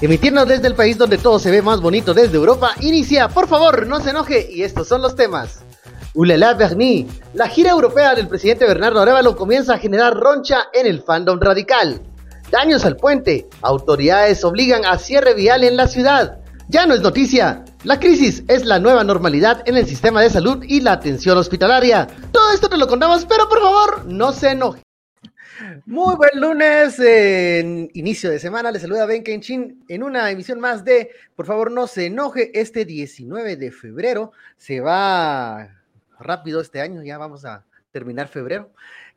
Emitirnos desde el país donde todo se ve más bonito desde Europa, inicia, por favor, no se enoje, y estos son los temas. Ulala Berni, la gira europea del presidente Bernardo Arevalo comienza a generar roncha en el fandom radical. Daños al puente, autoridades obligan a cierre vial en la ciudad. Ya no es noticia, la crisis es la nueva normalidad en el sistema de salud y la atención hospitalaria. Todo esto te lo contamos, pero por favor, no se enoje. Muy buen lunes, en inicio de semana. Les saluda Ben Kenchin en una emisión más de Por favor, no se enoje. Este 19 de febrero se va rápido este año, ya vamos a terminar febrero.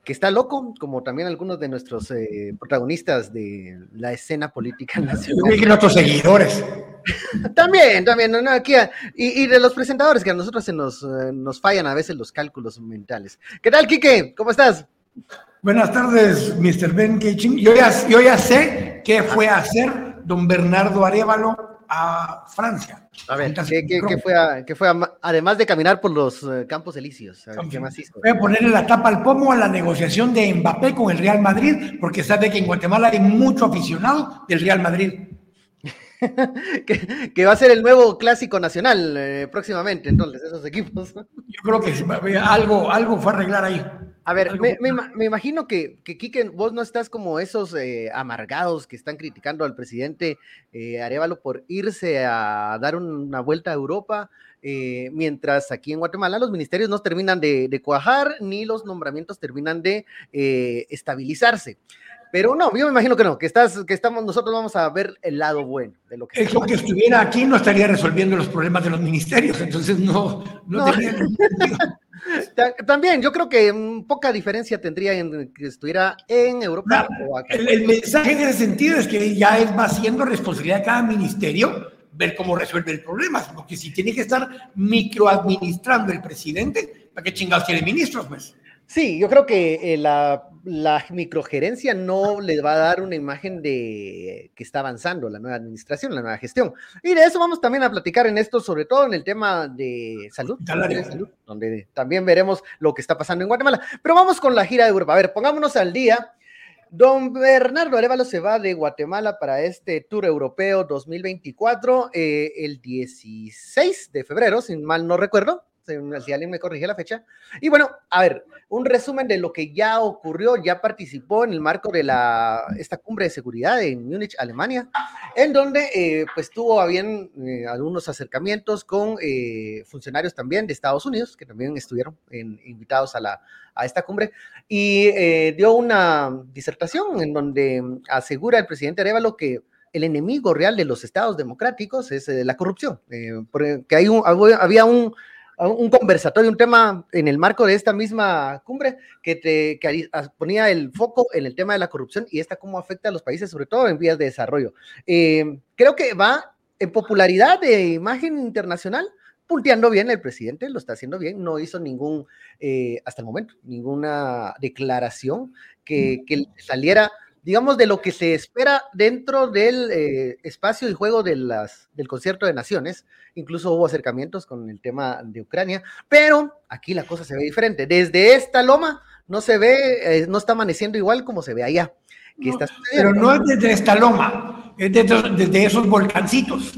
Que está loco, como también algunos de nuestros eh, protagonistas de la escena política nacional. Y nuestros seguidores. también, también, no, aquí, y, y, de los presentadores, que a nosotros se nos, eh, nos fallan a veces los cálculos mentales. ¿Qué tal, Quique? ¿Cómo estás? Buenas tardes, Mr. Ben Keichin. Yo ya, yo ya sé qué fue a hacer don Bernardo Arevalo a Francia. A ver, ¿qué, qué, qué fue, a, qué fue a, además de caminar por los uh, campos elíseos? A ver, ¿qué más hizo? Voy a ponerle la tapa al pomo a la negociación de Mbappé con el Real Madrid, porque sabe que en Guatemala hay mucho aficionado del Real Madrid. que, que, va a ser el nuevo clásico nacional eh, próximamente, entonces, esos equipos. Yo creo que algo, algo fue a arreglar ahí. A ver, me, me, me, imagino que, que Kike, vos no estás como esos eh, amargados que están criticando al presidente eh, Arevalo por irse a dar una vuelta a Europa, eh, mientras aquí en Guatemala los ministerios no terminan de, de cuajar ni los nombramientos terminan de eh, estabilizarse. Pero no, yo me imagino que no, que estás, que estamos, nosotros vamos a ver el lado bueno de lo que. Es lo que estuviera aquí no estaría resolviendo los problemas de los ministerios, entonces no, no, no. tenía También, yo creo que mm, poca diferencia tendría en que estuviera en Europa no, o acá. El, el, mensaje en ese sentido es que ya es, va siendo responsabilidad de cada ministerio ver cómo resuelve el problema, porque si tiene que estar microadministrando el presidente, ¿para qué chingados tiene ministros, pues? Sí, yo creo que eh, la, la, microgerencia no le va a dar una imagen de que está avanzando la nueva administración, la nueva gestión. Y de eso vamos también a platicar en esto, sobre todo en el tema de salud, de salud donde también veremos lo que está pasando en Guatemala. Pero vamos con la gira de Europa. A ver, pongámonos al día. Don Bernardo Arevalo se va de Guatemala para este Tour Europeo 2024 eh, el 16 de febrero, sin mal no recuerdo si alguien me corrige la fecha. Y bueno, a ver, un resumen de lo que ya ocurrió, ya participó en el marco de la, esta cumbre de seguridad en Múnich, Alemania, en donde eh, pues tuvo bien eh, algunos acercamientos con eh, funcionarios también de Estados Unidos, que también estuvieron en, invitados a, la, a esta cumbre, y eh, dio una disertación en donde asegura el presidente Arevalo que el enemigo real de los estados democráticos es la corrupción, porque hay un, había un un conversatorio, un tema en el marco de esta misma cumbre que, te, que ponía el foco en el tema de la corrupción y esta cómo afecta a los países, sobre todo en vías de desarrollo. Eh, creo que va en popularidad de imagen internacional, punteando bien el presidente, lo está haciendo bien, no hizo ningún, eh, hasta el momento, ninguna declaración que, que saliera digamos, de lo que se espera dentro del eh, espacio y juego de las, del concierto de naciones. Incluso hubo acercamientos con el tema de Ucrania, pero aquí la cosa se ve diferente. Desde esta loma no se ve, eh, no está amaneciendo igual como se ve allá. No, está pero no es desde esta loma, es desde, desde esos volcancitos.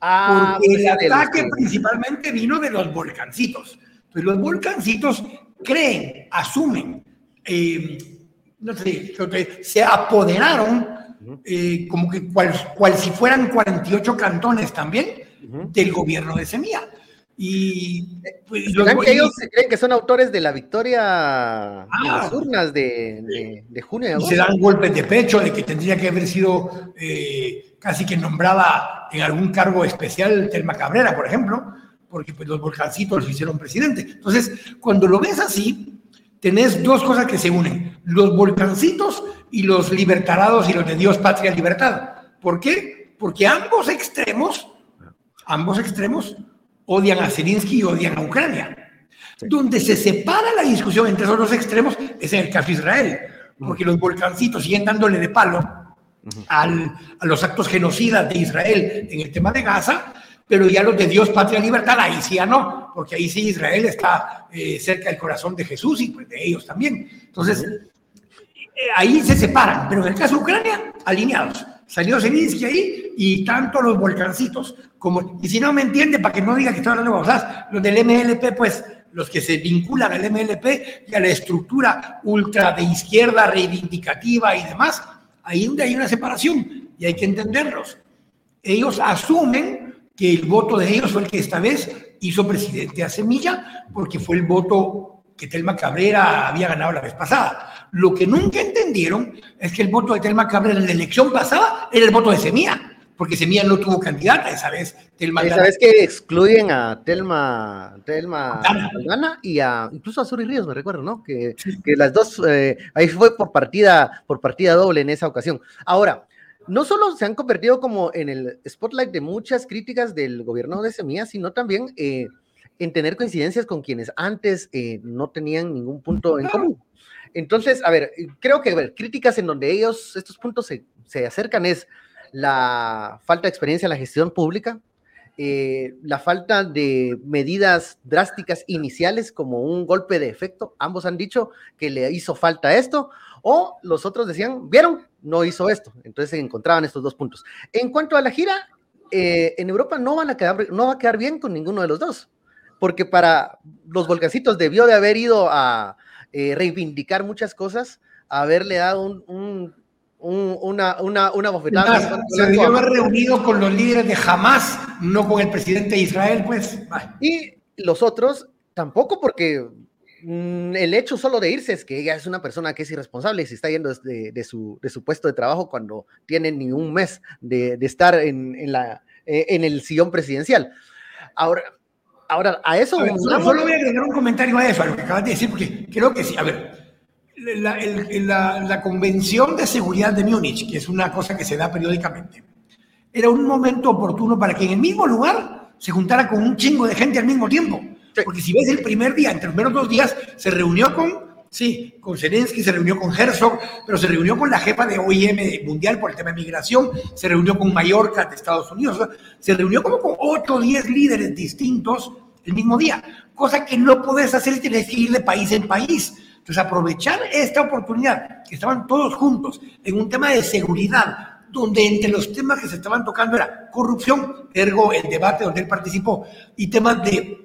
Ah, Porque pues el ataque los... principalmente vino de los volcancitos. Pues los volcancitos creen, asumen, eh, no sé, se apoderaron eh, como que cual, cual, si fueran 48 cantones también del gobierno de Semilla. Y pues, los, que ellos se creen que son autores de la victoria ah, en las urnas de, de, de junio. De y se dan golpes de pecho de que tendría que haber sido eh, casi que nombrada en algún cargo especial Telma Cabrera, por ejemplo, porque pues, los volcancitos los hicieron presidente. Entonces, cuando lo ves así, tenés dos cosas que se unen, los volcancitos y los libertarados y los de Dios, patria, libertad. ¿Por qué? Porque ambos extremos, ambos extremos odian a Zelensky y odian a Ucrania. Sí. Donde se separa la discusión entre esos dos extremos es en el caso de Israel, porque los volcancitos siguen dándole de palo al, a los actos genocidas de Israel en el tema de Gaza, pero ya los de Dios, patria, libertad, ahí sí ya no, porque ahí sí Israel está eh, cerca del corazón de Jesús y pues de ellos también. Entonces, eh, ahí se separan, pero en el caso de Ucrania, alineados. Salió Zelensky ahí y tanto los volcancitos como, y si no me entiende, para que no diga que estoy hablando de cosas, los del MLP, pues los que se vinculan al MLP y a la estructura ultra de izquierda reivindicativa y demás, ahí donde hay una separación y hay que entenderlos. Ellos asumen que el voto de ellos fue el que esta vez hizo presidente a Semilla, porque fue el voto que Telma Cabrera había ganado la vez pasada. Lo que nunca entendieron es que el voto de Telma Cabrera en la elección pasada era el voto de Semilla, porque Semilla no tuvo candidata esa vez. Telma esa vez que excluyen a Telma, Telma Gana y a incluso a Suri Ríos, me recuerdo, ¿no? Que, que las dos, eh, ahí fue por partida, por partida doble en esa ocasión. Ahora, no solo se han convertido como en el spotlight de muchas críticas del gobierno de Semilla, sino también eh, en tener coincidencias con quienes antes eh, no tenían ningún punto en común. Entonces, a ver, creo que ver, críticas en donde ellos, estos puntos se, se, acercan es la falta de experiencia en la gestión pública, eh, la falta de medidas drásticas iniciales como un golpe de efecto. Ambos han dicho que le hizo falta esto, o los otros decían, vieron, no hizo esto. Entonces se encontraban estos dos puntos. En cuanto a la gira, eh, en Europa no, van a quedar, no va a quedar bien con ninguno de los dos, porque para los volcancitos debió de haber ido a eh, reivindicar muchas cosas, haberle dado un una, una, una bofetada. se debió haber reunido con los líderes de Hamas, no con el presidente de Israel, pues. Y los otros tampoco, porque el hecho solo de irse es que ella es una persona que es irresponsable y se está yendo de, de, su, de su puesto de trabajo cuando tiene ni un mes de, de estar en, en, la, eh, en el sillón presidencial. Ahora, ahora a eso... solo voy a agregar un comentario a eso, a lo que acabas de decir, porque creo que sí, a ver, la, la, Convención de Seguridad de Múnich, que es una cosa que se da periódicamente, era un momento oportuno para que en el mismo lugar se juntara con un chingo de gente al mismo tiempo. Porque si ves el primer día, entre los primeros dos días, se reunió con, sí, con Zelensky, se reunió con Herzog, pero se reunió con la jefa de OIM mundial por el tema de migración, se reunió con Mallorca de Estados Unidos, se reunió como con 8 o 10 líderes distintos el mismo día, cosa que no puedes hacer, tienes que ir de país en país. Entonces, aprovechar esta oportunidad, que estaban todos juntos en un tema de seguridad, donde entre los temas que se estaban tocando era corrupción, ergo el debate donde él participó, y temas de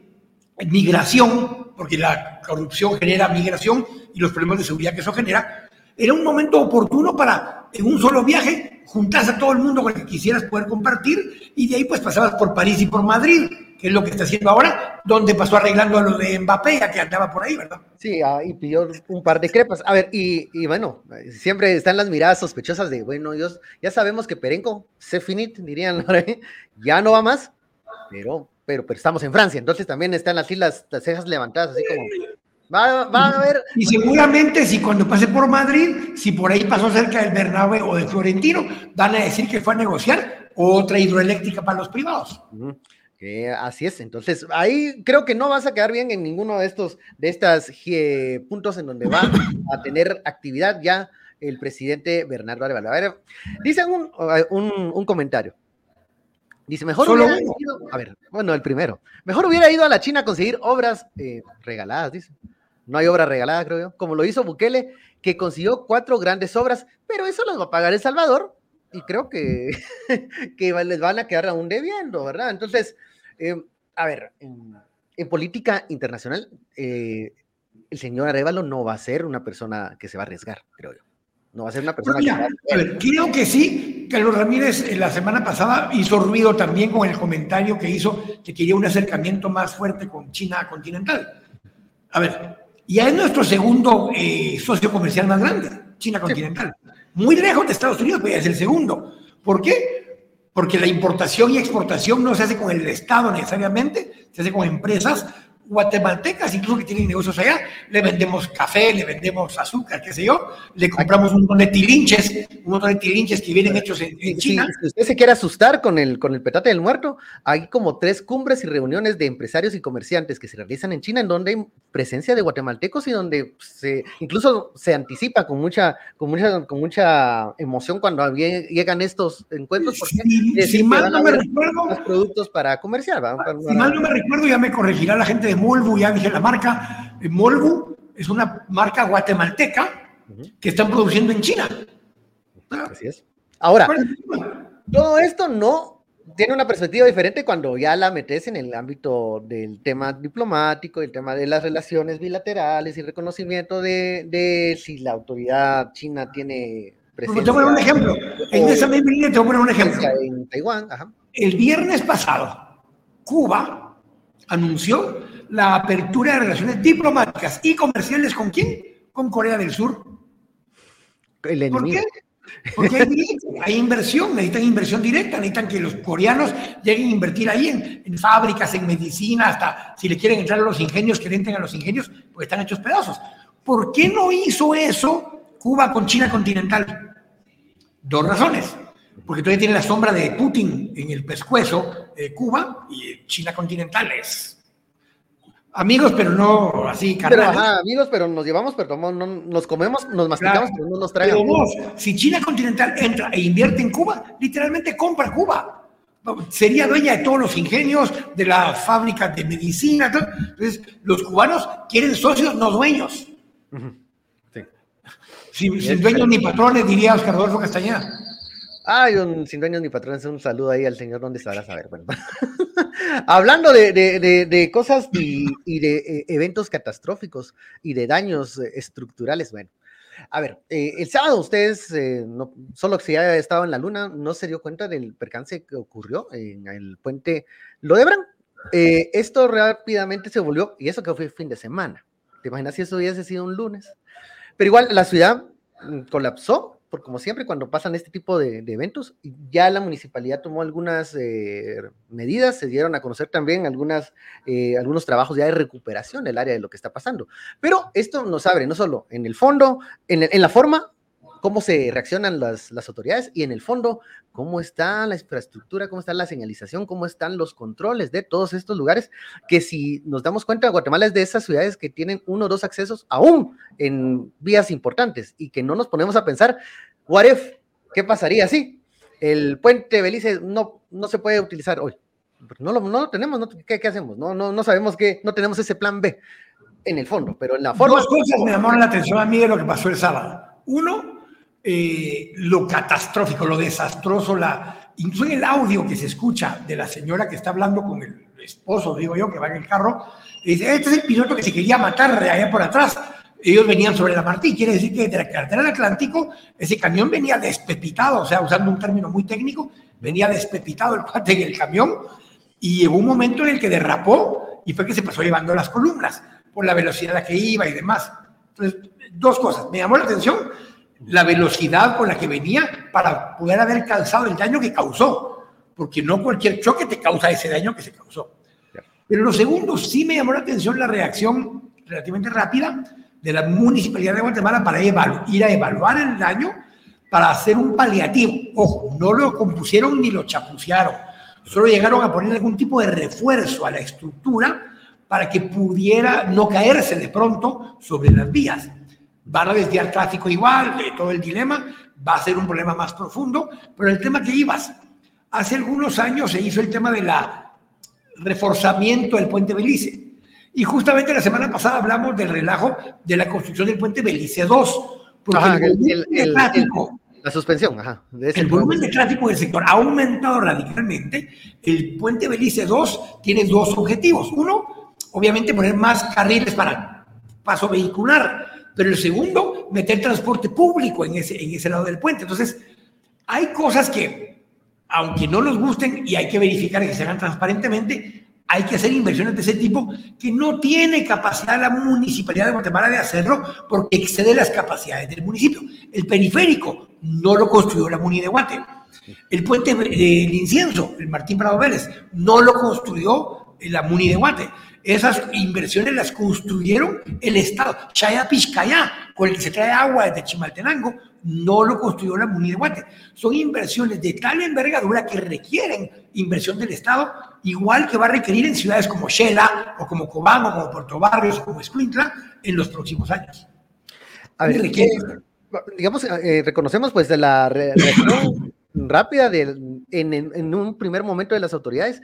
migración, porque la corrupción genera migración y los problemas de seguridad que eso genera, era un momento oportuno para, en un solo viaje, juntarse a todo el mundo con el que quisieras poder compartir, y de ahí pues pasabas por París y por Madrid que es lo que está haciendo ahora, donde pasó arreglando a lo de Mbappé, ya que andaba por ahí, ¿verdad? Sí, y pidió un par de crepas. A ver, y, y, bueno, siempre están las miradas sospechosas de, bueno, Dios, ya sabemos que Perenco, se finit, dirían, ya no va más, pero, pero, pero estamos en Francia, entonces también están así las, las cejas levantadas, así como, Va, va, a ver. Y seguramente si cuando pase por Madrid, si por ahí pasó cerca del Bernabéu o de Florentino, van a decir que fue a negociar otra hidroeléctrica para los privados así es, entonces ahí creo que no vas a quedar bien en ninguno de estos, de estas eh, puntos en donde va a tener actividad ya el presidente Bernardo Arevalo. A ver, dice un, un, comentario. Dice, mejor hubiera ido, a ver, bueno, el primero, mejor hubiera ido a la China a conseguir obras eh, regaladas, dice. No hay obra regalada, creo yo, como lo hizo Bukele, que consiguió cuatro grandes obras, pero eso las va a pagar El Salvador y creo que, que les van a quedar aún debiendo, ¿verdad? Entonces, eh, a ver, en, política internacional, eh, el señor Arevalo no va a ser una persona que se va a arriesgar, creo yo. No va a ser una persona que va a... ver, creo que sí. Carlos Ramírez eh, la semana pasada hizo ruido también con el comentario que hizo que quería un acercamiento más fuerte con China continental. A ver, ya es nuestro segundo socio comercial más grande, China continental. Muy lejos de Estados Unidos, pero ya es el segundo. ¿Por qué? porque la importación y exportación no se hace con el Estado necesariamente, se hace con empresas guatemaltecas, incluso que tienen negocios allá, le vendemos café, le vendemos azúcar, qué sé yo, le compramos un montón de tilinches, un montón de tilinches que vienen hechos en, China. Si, usted se quiere asustar con el, con el petate del muerto, hay como tres cumbres y reuniones de empresarios y comerciantes que se realizan en China, en donde hay presencia de guatemaltecos y donde se, incluso se anticipa con mucha, con mucha, con mucha emoción cuando llegan estos encuentros, porque si, mal no me recuerdo, los productos para comerciar. Si mal no me recuerdo, ya me corregirá la gente de Molbu, ya dije la marca, eh, Molbu es una marca guatemalteca que están produciendo en China. Así es. Ahora, Todo esto no tiene una perspectiva diferente cuando ya la metes en el ámbito del tema diplomático, el tema de las relaciones bilaterales y reconocimiento de, si la autoridad china tiene presencia. Te voy a poner un ejemplo. En esa misma línea te voy a poner un ejemplo. En Taiwán, ajá. El viernes pasado, Cuba anunció la apertura de relaciones diplomáticas y comerciales con quién? Con Corea del Sur. El enemigo. ¿Por qué? Porque hay, inversión, necesitan inversión directa, necesitan que los coreanos lleguen a invertir ahí en, fábricas, en medicina, hasta si le quieren entrar a los ingenios, que entren a los ingenios, pues están hechos pedazos. ¿Por qué no hizo eso Cuba con China continental? Dos razones. Porque todavía tiene la sombra de Putin en el pescuezo de Cuba y China continental es Amigos, pero no así. Pero, ajá, amigos, pero nos llevamos, pero no, nos comemos, nos masticamos, pero no nos traen. Pero vos, si China continental entra e invierte en Cuba, literalmente compra Cuba. Sería dueña de todos los ingenios, de la fábrica de medicina. Entonces, los cubanos quieren socios, no dueños. Sí. Sin, dueños ni patrones, diría Oscar Adolfo Castañeda. Ay, un sin dueños ni patrones, un saludo ahí al señor donde a saber. Bueno. Hablando de, cosas y, de eh, eventos catastróficos y de daños eh, estructurales, bueno. A ver, eh, el sábado ustedes, no, solo si ya estado en la luna, no se dio cuenta del percance que ocurrió en el puente Lodebran. esto rápidamente se volvió, y eso que fue fin de semana. ¿Te imaginas si eso hubiese sido un lunes? Pero igual la ciudad mm, colapsó porque como siempre cuando pasan este tipo de, eventos, ya la municipalidad tomó algunas eh, medidas, se dieron a conocer también algunas, eh, algunos trabajos ya de recuperación del área de lo que está pasando. Pero esto nos abre no solo en el fondo, en, en la forma, cómo se reaccionan las, las, autoridades y en el fondo, cómo está la infraestructura, cómo está la señalización, cómo están los controles de todos estos lugares, que si nos damos cuenta, Guatemala es de esas ciudades que tienen uno o dos accesos aún en vías importantes y que no nos ponemos a pensar, what if, ¿qué pasaría si el puente Belice no, no se puede utilizar hoy? No lo, no lo tenemos, ¿qué, ¿qué, hacemos? No, no, no sabemos que no tenemos ese plan B en el fondo, pero en la forma... Dos cosas me llamaron la atención a mí de lo que pasó el sábado. Uno, eh, lo catastrófico, lo desastroso, la, incluso el audio que se escucha de la señora que está hablando con el esposo, digo yo, que va en el carro, dice, este es el piloto que se quería matar de allá por atrás. Ellos venían sobre la Martí, quiere decir que de la carretera del Atlántico ese camión venía despepitado, o sea, usando un término muy técnico, venía despepitado el cuate en el camión y llegó un momento en el que derrapó y fue que se pasó llevando las columnas por la velocidad a la que iba y demás. Entonces, dos cosas, me llamó la atención la velocidad con la que venía para poder haber causado el daño que causó, porque no cualquier choque te causa ese daño que se causó. Pero lo segundo, sí me llamó la atención la reacción relativamente rápida de la Municipalidad de Guatemala para ir a evaluar el daño, para hacer un paliativo. Ojo, no lo compusieron ni lo chapucearon, solo llegaron a poner algún tipo de refuerzo a la estructura para que pudiera no caerse de pronto sobre las vías van a desviar tráfico igual, de todo el dilema, va a ser un problema más profundo, pero el tema que ibas, hace algunos años se hizo el tema de la reforzamiento del puente Belice. Y justamente la semana pasada hablamos del relajo de la construcción del puente Belice 2. Porque el, tráfico, la suspensión, ajá. el volumen de tráfico del sector ha aumentado radicalmente. El puente Belice 2 tiene dos objetivos. Uno, obviamente poner más carriles para paso vehicular pero el segundo, meter transporte público en ese, en ese lado del puente. Entonces, hay cosas que, aunque no nos gusten y hay que verificar que se hagan transparentemente, hay que hacer inversiones de ese tipo que no tiene capacidad la municipalidad de Guatemala de hacerlo porque excede las capacidades del municipio. El periférico no lo construyó la Muni de Guate. El puente del incienso, el Martín Prado Vélez, no lo construyó la Muni de Guate. Esas inversiones las construyeron el Estado. Chaya con el que se trae agua desde Chimaltenango, no lo construyó la Muni de Guate. Son inversiones de tal envergadura que requieren inversión del Estado, igual que va a requerir en ciudades como Shela, o como Cobán, o como Puerto Barrios, o como Escuintla, en los próximos años. A ver, digamos, eh, reconocemos pues de la reacción rápida de, en un primer momento de las autoridades,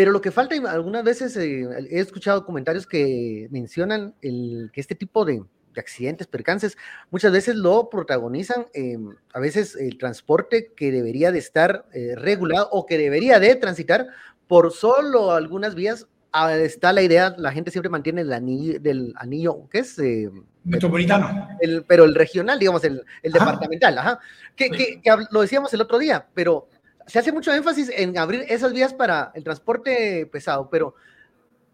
pero lo que falta, algunas veces eh, he escuchado comentarios que mencionan el, que este tipo de, accidentes, percances, muchas veces lo protagonizan em, a veces el transporte que debería de estar eh, regulado o que debería de transitar por solo algunas vías. Ah, está la idea, la gente siempre mantiene el anillo, del anillo, ¿qué es? Eh, Metropolitano. El, pero el regional, digamos, el, el departamental, ajá. Que, que, que, lo decíamos el otro día, pero se hace mucho énfasis en abrir esas vías para el transporte pesado, pero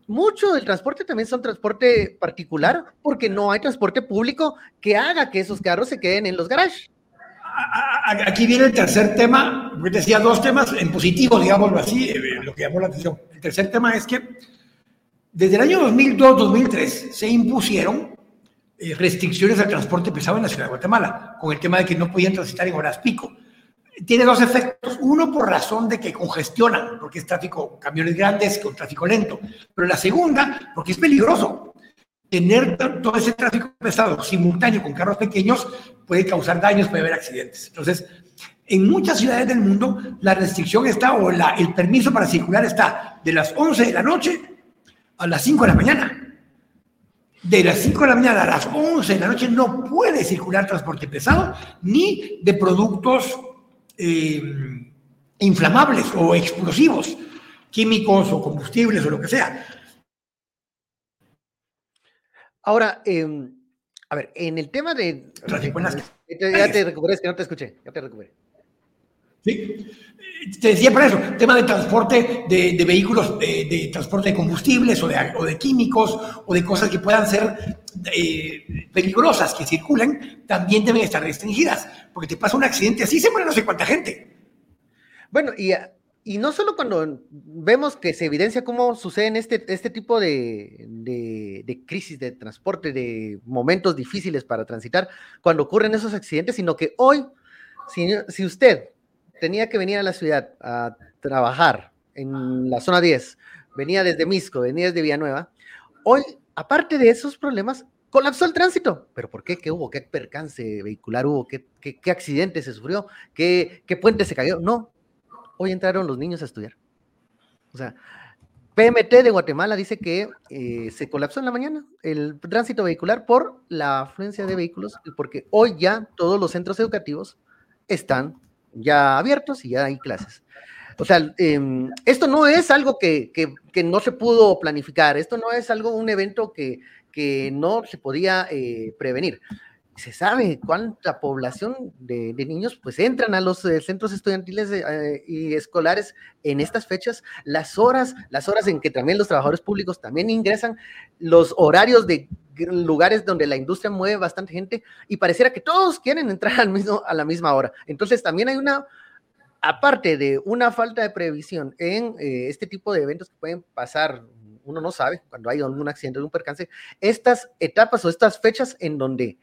mucho del transporte también son transporte particular, porque no hay transporte público que haga que esos carros se queden en los garages. Aquí viene el tercer tema, porque decía dos temas en positivo, digámoslo así, eh, lo que llamó la atención. El tercer tema es que desde el año 2002-2003 se impusieron eh, restricciones al transporte pesado en la ciudad de Guatemala, con el tema de que no podían transitar en horas pico tiene dos efectos. Uno, por razón de que congestionan, porque es tráfico, camiones grandes con tráfico lento. Pero la segunda, porque es peligroso. Tener todo ese tráfico pesado simultáneo con carros pequeños puede causar daños, puede haber accidentes. Entonces, en muchas ciudades del mundo, la restricción está, o el permiso para circular está de las 11 de la noche a las 5 de la mañana. De las 5 de la mañana a las 11 de la noche no puede circular transporte pesado ni de productos eh, inflamables o explosivos, químicos o combustibles o lo que sea. Ahora, em, a ver, en el tema de... ya te recuperé, que no te escuché, ya te recuperé. Sí, te decía por eso, tema de transporte de, vehículos, de, transporte de combustibles o de, o de, químicos o de cosas que puedan ser eh, peligrosas que circulen, también deben estar restringidas, porque te pasa un accidente así, se muere no sé cuánta gente. Bueno, y, y no solo cuando vemos que se evidencia cómo suceden este, este tipo de, de crisis de transporte, de momentos difíciles para transitar, cuando ocurren esos accidentes, sino que hoy, si, si usted tenía que venir a la ciudad a trabajar en la zona 10, venía desde Misco, venía desde Villanueva, hoy, aparte de esos problemas, colapsó el tránsito. ¿Pero por qué? ¿Qué hubo? ¿Qué percance vehicular hubo? ¿Qué, qué, accidente se sufrió? ¿Qué, ¿Qué puente se cayó? No, hoy entraron los niños a estudiar. O sea, PMT de Guatemala dice que eh, se colapsó en la mañana el tránsito vehicular por la afluencia de vehículos, porque hoy ya todos los centros educativos están ya abiertos y ya hay clases. O sea, em, esto no es algo que, que, no se pudo planificar, esto no es algo, un evento que, que no se podía eh, prevenir. Se sabe cuánta población de, niños pues entran a los eh, centros estudiantiles eh, y escolares en estas fechas, las horas, las horas en que también los trabajadores públicos también ingresan, los horarios de lugares donde la industria mueve bastante gente y pareciera que todos quieren entrar al mismo, a la misma hora. Entonces también hay una, aparte de una falta de previsión en este tipo de eventos que pueden pasar, uno no sabe cuando hay algún accidente, un percance, estas etapas o estas fechas en donde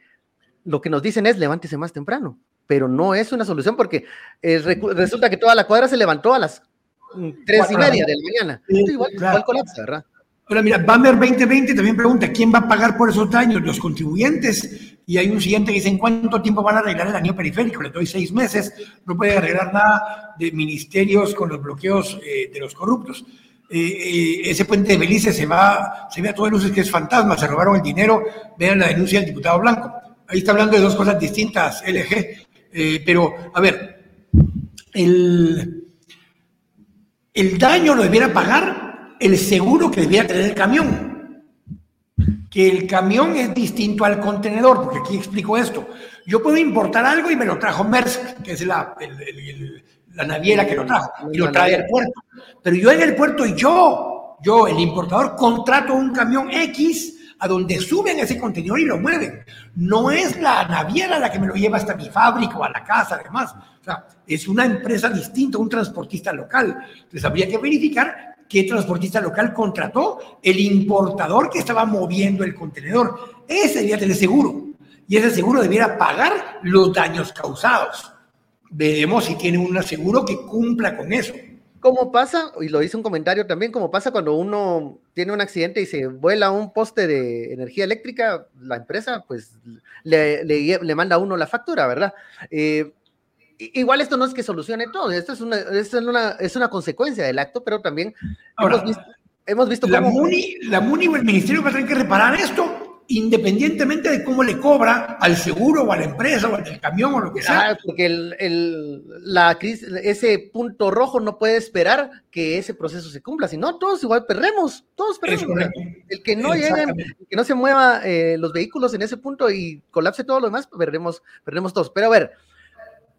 lo que nos dicen es levántese más temprano, pero no es una solución porque eh, resulta que toda la cuadra se levantó a las mm, tres y media de la mañana. igual, igual colapsa, ¿verdad? Ahora, mira, Bamber 2020 también pregunta, ¿quién va a pagar por esos daños? Los contribuyentes. Y hay un siguiente que dice, ¿en cuánto tiempo van a arreglar el anillo periférico? Le doy seis meses, no puede arreglar nada de ministerios con los bloqueos eh, de los corruptos. Eh, eh, ese puente de Belice se va, se ve a todas luces que es fantasma, se robaron el dinero, vean la denuncia del diputado Blanco. Ahí está hablando de dos cosas distintas, LG. pero, a ver, el, el daño lo debiera pagar el seguro que debía tener el camión. Que el camión es distinto al contenedor, porque aquí explico esto. Yo puedo importar algo y me lo trajo Maersk, que es la, la naviera que lo trajo, y lo trae al puerto. Pero yo en el puerto y yo, yo, el importador, contrato un camión X a donde suben ese contenedor y lo mueven. No es la naviera la que me lo lleva hasta mi fábrica o a la casa, además. O sea, es una empresa distinta, un transportista local. Entonces habría que verificar qué transportista local contrató el importador que estaba moviendo el contenedor. Ese debía tener seguro y ese seguro debiera pagar los daños causados. Veremos si tiene un seguro que cumpla con eso. Como pasa, y lo hice un comentario también, como pasa cuando uno tiene un accidente y se vuela un poste de energía eléctrica, la empresa pues le, le, manda a uno la factura, ¿verdad? Eh, igual esto no es que solucione todo, esto es una, es una, es una consecuencia del acto, pero también hemos visto, hemos visto la MUNI, la MUNI o el ministerio va a tener que reparar esto. Independientemente de cómo le cobra al seguro o a la empresa o al camión o lo que sea. Ah, porque el, la crisis, ese punto rojo no puede esperar que ese proceso se cumpla, si no, todos igual perdemos, todos perdemos. El que no lleguen, que no se mueva eh, los vehículos en ese punto y colapse todo lo demás, perdemos, perdemos todos. Pero a ver,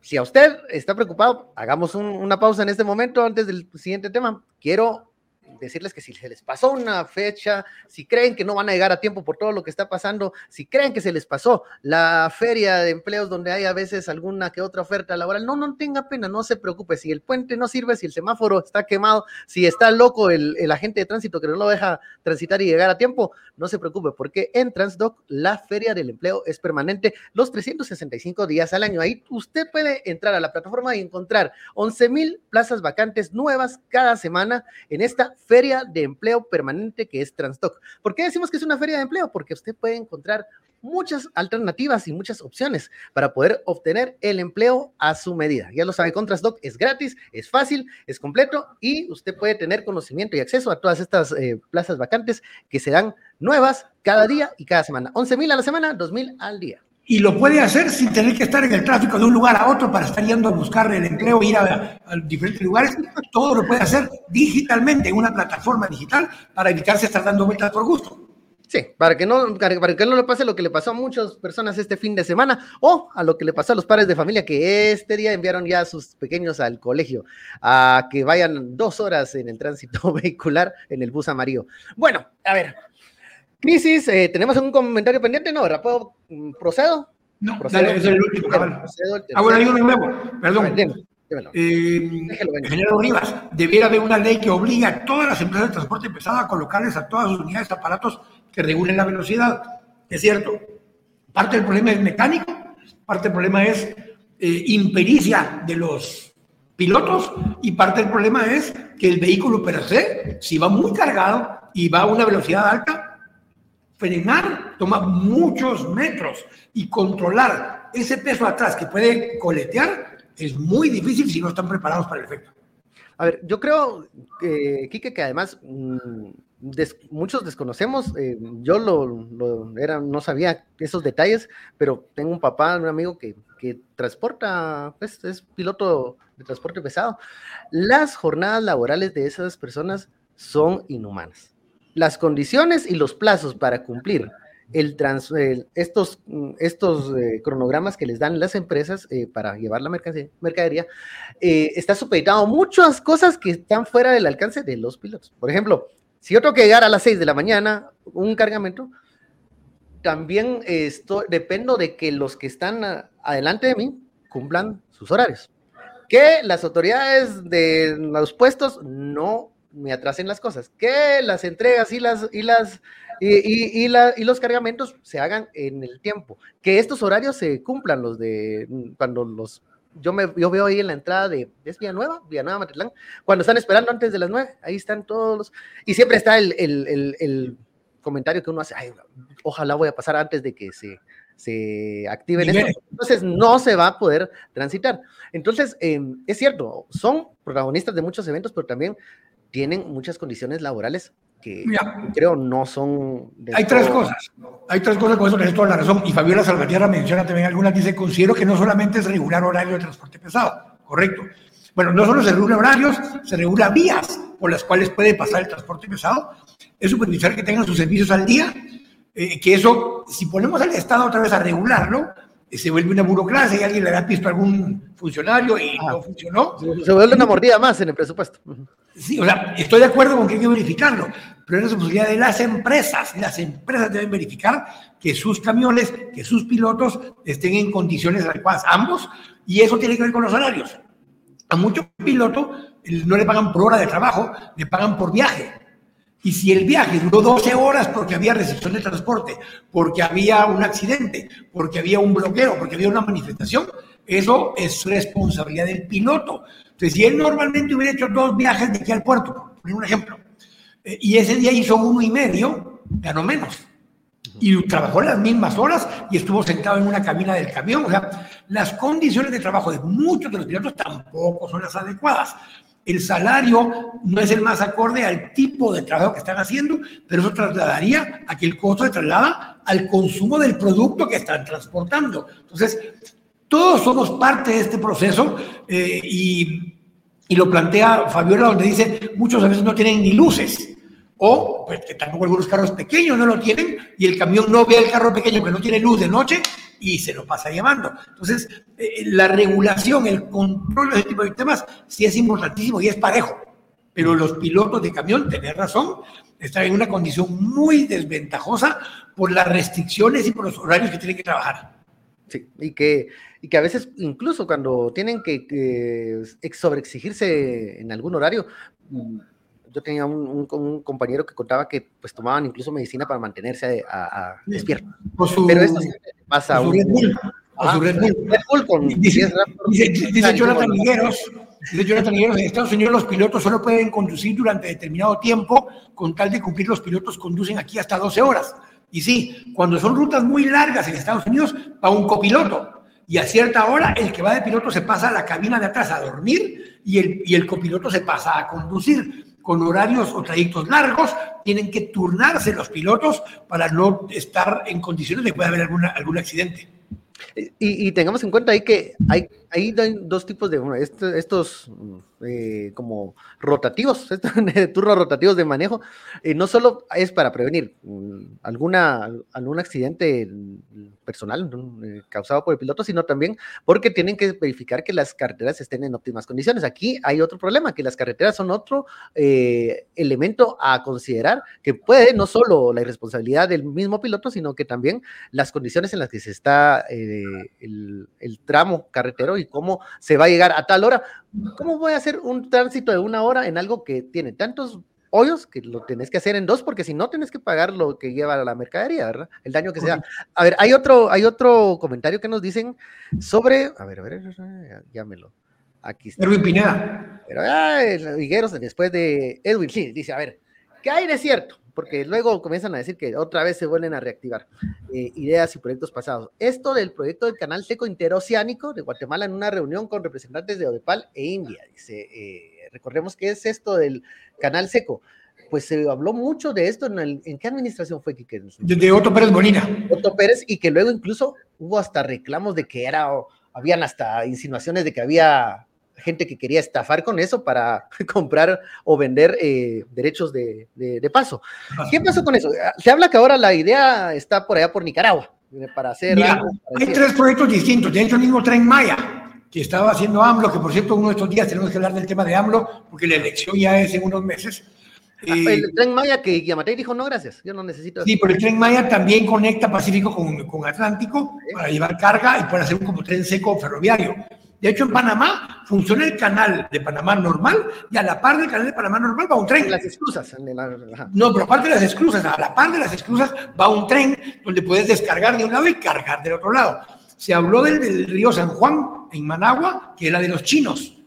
si a usted está preocupado, hagamos una pausa en este momento antes del siguiente tema. Quiero decirles que si se les pasó una fecha, si creen que no van a llegar a tiempo por todo lo que está pasando, si creen que se les pasó la feria de empleos donde hay a veces alguna que otra oferta laboral, no, no tenga pena, no se preocupe. Si el puente no sirve, si el semáforo está quemado, si está loco el, el agente de tránsito que no lo deja transitar y llegar a tiempo, no se preocupe, porque en Transdoc la feria del empleo es permanente los 365 días al año. Ahí usted puede entrar a la plataforma y encontrar 11 mil plazas vacantes nuevas cada semana en esta feria de empleo permanente que es Transdoc. ¿Por qué decimos que es una feria de empleo? Porque usted puede encontrar muchas alternativas y muchas opciones para poder obtener el empleo a su medida. Ya lo sabe, con Transdoc es gratis, es fácil, es completo y usted puede tener conocimiento y acceso a todas estas eh, plazas vacantes que se dan nuevas cada día y cada semana. 11 mil a la semana, 2 mil al día y lo puede hacer sin tener que estar en el tráfico de un lugar a otro para estar yendo a buscar el empleo, ir a, diferentes lugares. Todo lo puede hacer digitalmente en una plataforma digital para evitarse estar dando vueltas por gusto. Sí, para que, no, para que no le pase lo que le pasó a muchas personas este fin de semana o a lo que le pasó a los padres de familia que este día enviaron ya a sus pequeños al colegio a que vayan dos horas en el tránsito vehicular en el bus amarillo. Bueno, a ver, Crisis, eh, ¿tenemos un comentario pendiente? No, ¿verdad? ¿Puedo, mm, ¿Procedo? No, procedo. Dale, es el último, cabal. ah, bueno, hay uno nuevo, perdón. Ver, eh, General Rivas, debiera haber una ley que obliga a todas las empresas de transporte pesado a colocarles a todas sus unidades aparatos que regulen la velocidad. Es cierto, parte del problema es mecánico, parte del problema es eh, impericia de los pilotos y parte del problema es que el vehículo per se, si va muy cargado y va a una velocidad alta, frenar toma muchos metros y controlar ese peso atrás que puede coletear es muy difícil si no están preparados para el efecto. A ver, yo creo, que Quique, que además mm, muchos desconocemos, eh, yo lo, era, no sabía esos detalles, pero tengo un papá, un amigo que, que transporta, pues, es piloto de transporte pesado. Las jornadas laborales de esas personas son inhumanas las condiciones y los plazos para cumplir el trans, estos, estos eh, cronogramas que les dan las empresas eh, para llevar la mercadería, eh, está supeditado a muchas cosas que están fuera del alcance de los pilotos. Por ejemplo, si yo tengo que llegar a las 6 de la mañana, un cargamento, también esto, dependo de que los que están adelante de mí cumplan sus horarios. Que las autoridades de los puestos no me atrasen las cosas, que las entregas y las y las y, y, los cargamentos se hagan en el tiempo, que estos horarios se cumplan los de cuando los yo me yo veo ahí en la entrada de es Villanueva, Villanueva Matlán, cuando están esperando antes de las nueve, ahí están todos los y siempre está el, el, el, comentario que uno hace, ojalá voy a pasar antes de que se se activen esto. Entonces no se va a poder transitar. Entonces, em, es cierto, son protagonistas de muchos eventos, pero también tienen muchas condiciones laborales que creo no son... Hay tres cosas, hay tres cosas con eso tienes toda la razón. Y Fabiola Salvatierra menciona también algunas, dice, considero que no solamente es regular horario de transporte pesado, correcto. Bueno, no solo se regula horarios, se regula vías por las cuales puede pasar el transporte pesado. Es supervisar que tengan sus servicios al día, eh, que eso, si ponemos al Estado otra vez a regularlo, se vuelve una burocracia y alguien le da pisto a algún funcionario y no funcionó. Se vuelve una mordida más en el presupuesto. Sí, o sea, estoy de acuerdo con que hay que verificarlo, pero es responsabilidad de las empresas. Las empresas deben verificar que sus camiones, que sus pilotos estén en condiciones adecuadas, ambos, y eso tiene que ver con los salarios. A muchos pilotos no le pagan por hora de trabajo, le pagan por viaje. Y si el viaje duró 12 horas porque había recepción de transporte, porque había un accidente, porque había un bloqueo, porque había una manifestación, eso es responsabilidad del piloto. Entonces, si él normalmente hubiera hecho dos viajes de aquí al puerto, por poner un ejemplo, eh, y ese día hizo uno y medio, ganó menos. Y trabajó las mismas horas y estuvo sentado en una cabina del camión. O sea, las condiciones de trabajo de muchos de los pilotos tampoco son las adecuadas. El salario no es el más acorde al tipo de trabajo que están haciendo, pero eso trasladaría a que el costo se traslada al consumo del producto que están transportando. Entonces, todos somos parte de este proceso eh, y, y, lo plantea Fabiola donde dice, muchos a veces no tienen ni luces. O pues, que tampoco algunos carros pequeños no lo tienen y el camión no ve el carro pequeño que no tiene luz de noche y se lo pasa llevando. Entonces, eh, la regulación, el control de ese tipo de temas sí es importantísimo y es parejo. Pero los pilotos de camión, tenés razón, están en una condición muy desventajosa por las restricciones y por los horarios que tienen que trabajar. Sí, y que, y que a veces incluso cuando tienen que, que sobreexigirse en algún horario, mm, yo tenía un, compañero que contaba que pues tomaban incluso medicina para mantenerse a, despierto. Pero esto pasa a un... Red Bull. dice, dice, Jonathan Higueros, dice Jonathan Higueros, en Estados Unidos los pilotos solo pueden conducir durante determinado tiempo, con tal de cumplir los pilotos conducen aquí hasta 12 horas. Y sí, cuando son rutas muy largas en Estados Unidos, va un copiloto. Y a cierta hora el que va de piloto se pasa a la cabina de atrás a dormir y el, y el copiloto se pasa a conducir con horarios o trayectos largos, tienen que turnarse los pilotos para no estar en condiciones de que pueda haber alguna, algún accidente. Y, tengamos en cuenta ahí que hay, hay dos tipos de, estos, eh, como rotativos, turnos rotativos de manejo, eh, no solo es para prevenir mm, alguna, algún accidente personal eh, causado por el piloto, sino también porque tienen que verificar que las carreteras estén en óptimas condiciones. Aquí hay otro problema, que las carreteras son otro elemento a considerar, que puede no solo la irresponsabilidad del mismo piloto, sino que también las condiciones en las que se está el, el tramo carretero y cómo se va a llegar a tal hora. ¿Cómo voy a hacer un tránsito de una hora en algo que tiene tantos hoyos que lo tenés que hacer en dos, porque si no tienes que pagar lo que lleva la mercadería, ¿verdad? El daño que sea. A ver, hay otro, hay otro comentario que nos dicen sobre, a ver, a ver, llámelo. Aquí está. Edwin Pineda. Pero ah, Higueros, después de Edwin, sí, dice, a ver, ¿qué hay de cierto? Porque luego comienzan a decir que otra vez se vuelven a reactivar eh, ideas y proyectos pasados. Esto del proyecto del Canal Seco Interoceánico de Guatemala en una reunión con representantes de Odepal e India. Dice, eh, recordemos qué es esto del Canal Seco. Pues se habló mucho de esto en, el, ¿en qué administración fue que De Otto Pérez Molina. Otto Pérez y que luego incluso hubo hasta reclamos de que era, habían hasta insinuaciones de que había gente que quería estafar con eso para comprar o vender eh, derechos de, paso. ¿Qué pasó con eso? Se habla que ahora la idea está por allá por Nicaragua, eh, para hacer... hay tres proyectos distintos. De hecho, el mismo Tren Maya, que estaba haciendo AMLO, que por cierto, uno de estos días tenemos que hablar del tema de AMLO, porque la elección ya es en unos meses. Ah, el eh, Tren Maya que Yamatei dijo, no, gracias, yo no necesito... Sí, pero el Tren Maya también conecta Pacífico con, con Atlántico para llevar carga y para hacer un como tren seco ferroviario. De hecho, en Panamá funciona el canal de Panamá normal y a la par del canal de Panamá normal va un tren. Las esclusas. No, pero aparte de las esclusas, a la par de las esclusas va un tren donde puedes descargar de un lado y cargar del otro lado. Se habló del, río San Juan en Managua, que era de los chinos,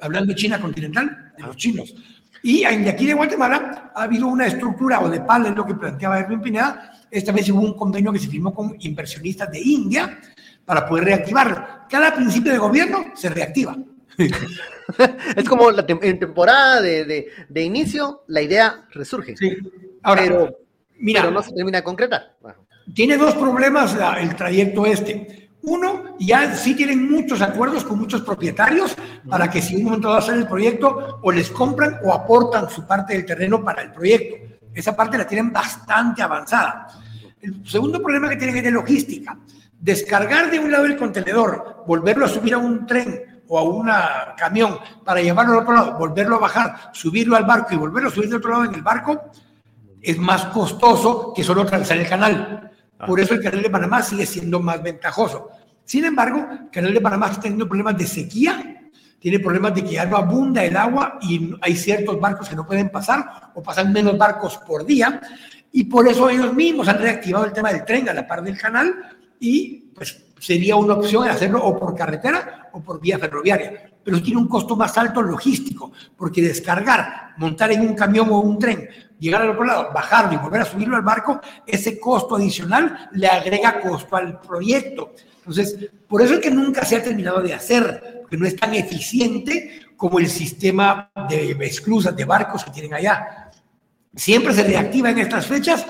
hablando de China continental, de los chinos. Y de aquí de Guatemala ha habido una estructura o de PAL, es lo que planteaba Edwin Pineda. Esta vez hubo un convenio que se firmó con inversionistas de India para poder reactivarlo. Cada principio de gobierno se reactiva. es como la en temporada de, de, inicio, la idea resurge. Sí. Ahora, pero, mira, no se termina de concretar. Tiene dos problemas el trayecto este. Uno, ya sí tienen muchos acuerdos con muchos propietarios para que si un momento va a hacer el proyecto, o les compran o aportan su parte del terreno para el proyecto. Esa parte la tienen bastante avanzada. El segundo problema que tienen es de logística descargar de un lado el contenedor, volverlo a subir a un tren o a un camión para llevarlo al otro lado, volverlo a bajar, subirlo al barco y volverlo a subir del otro lado en el barco, es más costoso que solo atravesar el canal. Ah. Por eso el canal de Panamá sigue siendo más ventajoso. Sin embargo, el canal de Panamá está teniendo problemas de sequía, tiene problemas de que ya no abunda el agua y hay ciertos barcos que no pueden pasar o pasan menos barcos por día. Y por eso ellos mismos han reactivado el tema del tren a la par del canal y pues sería una opción hacerlo o por carretera o por vía ferroviaria, pero tiene un costo más alto logístico, porque descargar, montar en un camión o un tren, llegar al otro lado, bajarlo y volver a subirlo al barco, ese costo adicional le agrega costo al proyecto. Entonces, por eso es que nunca se ha terminado de hacer, que no es tan eficiente como el sistema de esclusas de barcos que tienen allá. Siempre se reactiva en estas fechas.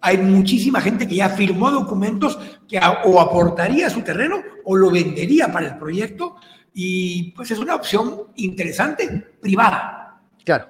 Hay muchísima gente que ya firmó documentos que o aportaría su terreno o lo vendería para el proyecto y pues es una opción interesante, privada. Claro.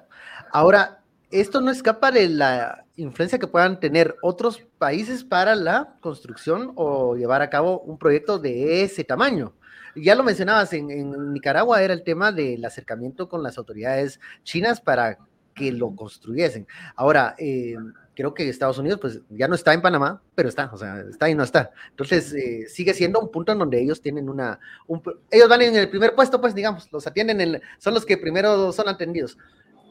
Ahora, esto no escapa de la influencia que puedan tener otros países para la construcción o llevar a cabo un proyecto de ese tamaño. Ya lo mencionabas, en, Nicaragua era el tema del acercamiento con las autoridades chinas para que lo construyesen. Ahora, eh, creo que Estados Unidos, pues ya no está en Panamá, pero está, o sea, está y no está. Entonces, eh, sigue siendo un punto en donde ellos tienen una, ellos van en el primer puesto, pues digamos, los atienden, son los que primero son atendidos.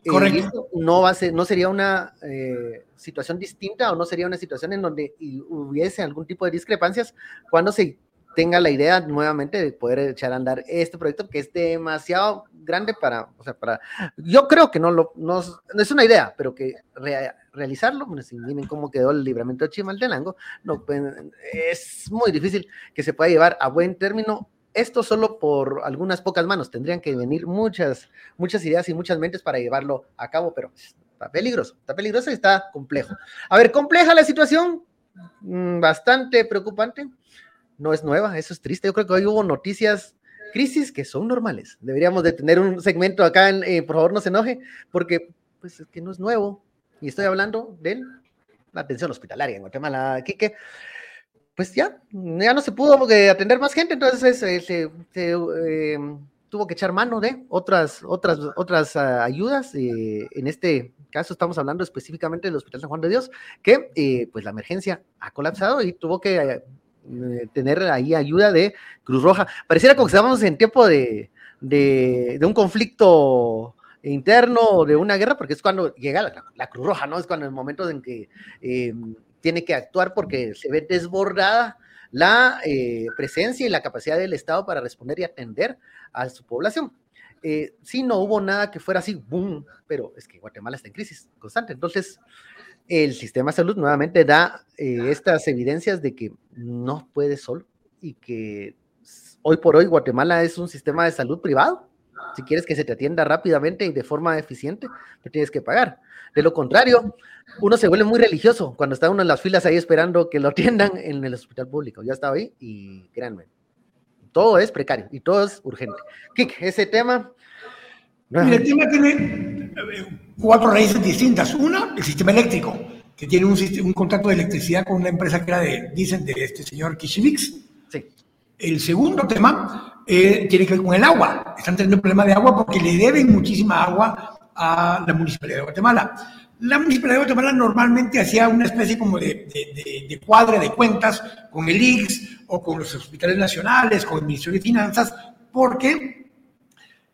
Eh, Correcto. no, va a ser, no sería una eh, situación distinta o no sería una situación en donde hubiese algún tipo de discrepancias cuando se tenga la idea nuevamente de poder echar a andar este proyecto que es demasiado grande para, o sea, para, yo creo que no lo, no, es una idea, pero que realizarlo, bueno, si miren cómo quedó el libramiento de Chimaltenango, no, pues, es muy difícil que se pueda llevar a buen término esto solo por algunas pocas manos, tendrían que venir muchas, muchas ideas y muchas mentes para llevarlo a cabo, pero está peligroso, está peligroso y está complejo. A ver, compleja la situación, mm, bastante preocupante, no es nueva, eso es triste, yo creo que hoy hubo noticias, crisis que son normales, deberíamos de tener un segmento acá, en, eh, por favor no se enoje, porque pues es que no es nuevo, y estoy hablando de la atención hospitalaria en Guatemala, Quique pues ya, ya no se pudo atender más gente, entonces eh, se, em, tuvo que echar mano de otras, otras, otras ah, ayudas. Eh, en este caso estamos hablando específicamente del Hospital San Juan de Dios, que eh, pues la emergencia ha colapsado y tuvo que tener ahí ayuda de Cruz Roja. Pareciera como que estábamos en tiempo de, de, un conflicto interno de una guerra, porque es cuando llega la, la, Cruz Roja, ¿no? Es cuando el momento en que em, tiene que actuar porque se ve desbordada la eh, presencia y la capacidad del Estado para responder y atender a su población. Eh, sí, no hubo nada que fuera así, boom, pero es que Guatemala está en crisis constante. Entonces, el sistema de salud nuevamente da eh, estas evidencias de que no puede solo y que hoy por hoy Guatemala es un sistema de salud privado. Si quieres que se te atienda rápidamente y de forma eficiente, te tienes que pagar. De lo contrario, uno se vuelve muy religioso cuando está uno en las filas ahí esperando que lo atiendan en el hospital público. Ya estaba ahí y créanme, todo es precario y todo es urgente. Kik, ese tema. el tema tiene cuatro raíces distintas. Una, el sistema eléctrico, que tiene un, un contrato de electricidad con una empresa que era de, dicen, de este señor Kishivix. Sí. El segundo tema eh, tiene que ver con el agua. Están teniendo un problema de agua porque le deben muchísima agua a la Municipalidad de Guatemala. La Municipalidad de Guatemala normalmente hacía una especie como de, de, de, cuadre de cuentas con el IX o con los hospitales nacionales, con el Ministerio de Finanzas, porque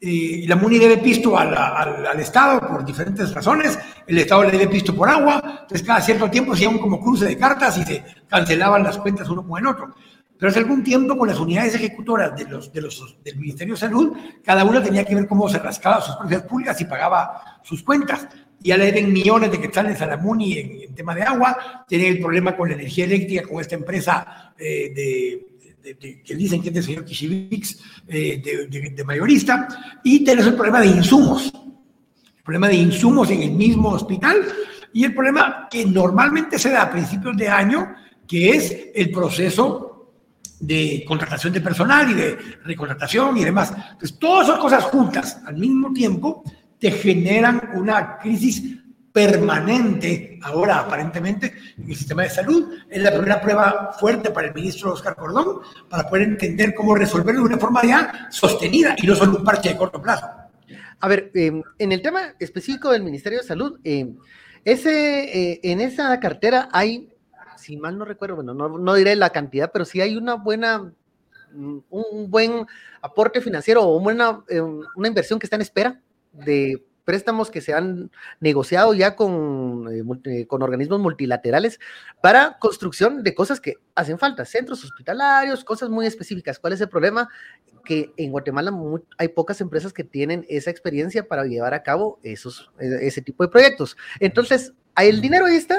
eh, la MUNI debe pisto al, al, Estado por diferentes razones, el Estado le debe pisto por agua, entonces cada cierto tiempo un como cruce de cartas y se cancelaban las cuentas uno con el otro. Pero hace algún tiempo con las unidades ejecutoras de los, de los, del Ministerio de Salud, cada una tenía que ver cómo se rascaba sus propias públicas y pagaba sus cuentas. Ya le deben millones de quetzales a la MUNI en, tema de agua, tienen el problema con la energía eléctrica, con esta empresa eh, de, que dicen que es del señor Kishivix, eh, de, mayorista, y tenés el problema de insumos, el problema de insumos en el mismo hospital, y el problema que normalmente se da a principios de año, que es el proceso de contratación de personal y de recontratación y demás. Entonces, todas esas cosas juntas al mismo tiempo te generan una crisis permanente ahora aparentemente en el sistema de salud. Es la primera prueba fuerte para el ministro Oscar Cordón para poder entender cómo resolverlo de una forma ya sostenida y no solo un parche de corto plazo. A ver, eh, en el tema específico del Ministerio de Salud, eh, ese, eh, en esa cartera hay si mal no recuerdo, bueno, no, diré la cantidad, pero sí hay una buena, mm, un buen aporte financiero o eh, una inversión que está en espera de préstamos que se han negociado ya con, eh, eh, con organismos multilaterales para construcción de cosas que hacen falta, centros hospitalarios, cosas muy específicas. ¿Cuál es el problema? Que en Guatemala hay pocas empresas que tienen esa experiencia para llevar a cabo esos, e, ese tipo de proyectos. Entonces, el dinero ahí está,